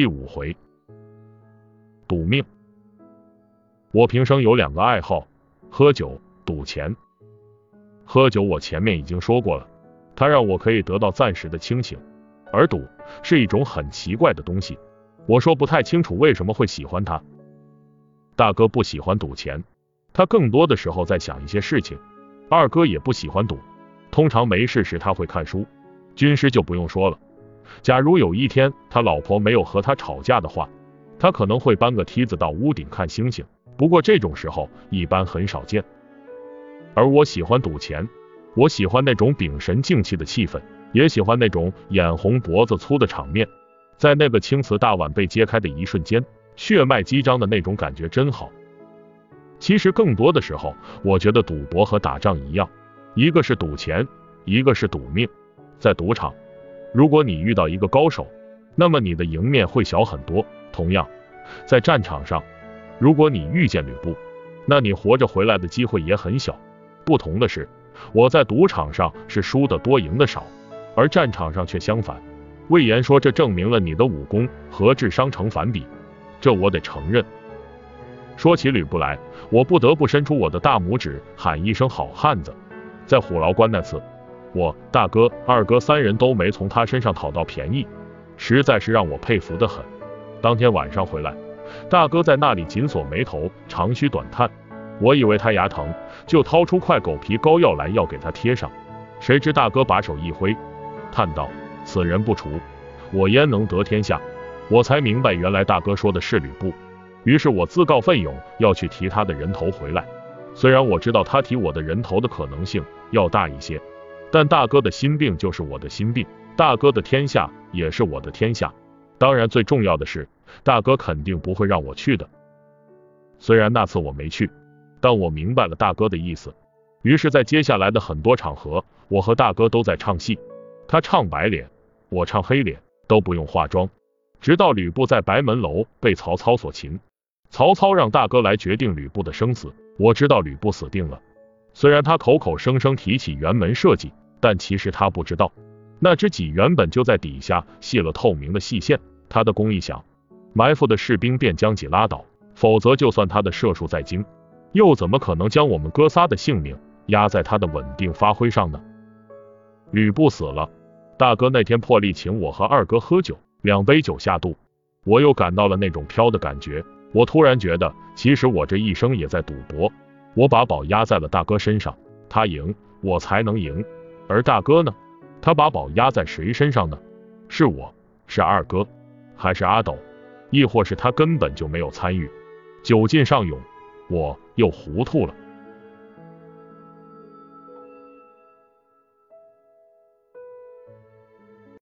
第五回，赌命。我平生有两个爱好，喝酒、赌钱。喝酒我前面已经说过了，它让我可以得到暂时的清醒；而赌是一种很奇怪的东西，我说不太清楚为什么会喜欢它。大哥不喜欢赌钱，他更多的时候在想一些事情；二哥也不喜欢赌，通常没事时他会看书。军师就不用说了。假如有一天他老婆没有和他吵架的话，他可能会搬个梯子到屋顶看星星。不过这种时候一般很少见。而我喜欢赌钱，我喜欢那种屏神静气的气氛，也喜欢那种眼红脖子粗的场面。在那个青瓷大碗被揭开的一瞬间，血脉激张的那种感觉真好。其实更多的时候，我觉得赌博和打仗一样，一个是赌钱，一个是赌命。在赌场。如果你遇到一个高手，那么你的赢面会小很多。同样，在战场上，如果你遇见吕布，那你活着回来的机会也很小。不同的是，我在赌场上是输的多，赢的少，而战场上却相反。魏延说，这证明了你的武功和智商成反比，这我得承认。说起吕布来，我不得不伸出我的大拇指，喊一声好汉子。在虎牢关那次。我大哥、二哥三人都没从他身上讨到便宜，实在是让我佩服的很。当天晚上回来，大哥在那里紧锁眉头，长吁短叹。我以为他牙疼，就掏出块狗皮膏药来要给他贴上，谁知大哥把手一挥，叹道：“此人不除，我焉能得天下？”我才明白，原来大哥说的是吕布。于是我自告奋勇要去提他的人头回来。虽然我知道他提我的人头的可能性要大一些。但大哥的心病就是我的心病，大哥的天下也是我的天下。当然，最重要的是，大哥肯定不会让我去的。虽然那次我没去，但我明白了大哥的意思。于是，在接下来的很多场合，我和大哥都在唱戏，他唱白脸，我唱黑脸，都不用化妆。直到吕布在白门楼被曹操所擒，曹操让大哥来决定吕布的生死。我知道吕布死定了，虽然他口口声声提起辕门射戟。但其实他不知道，那只戟原本就在底下系了透明的细线。他的弓一响，埋伏的士兵便将戟拉倒。否则，就算他的射术再精，又怎么可能将我们哥仨的性命压在他的稳定发挥上呢？吕布死了，大哥那天破例请我和二哥喝酒，两杯酒下肚，我又感到了那种飘的感觉。我突然觉得，其实我这一生也在赌博。我把宝压在了大哥身上，他赢，我才能赢。而大哥呢？他把宝压在谁身上呢？是我，是二哥，还是阿斗？亦或是他根本就没有参与？酒劲上涌，我又糊涂了。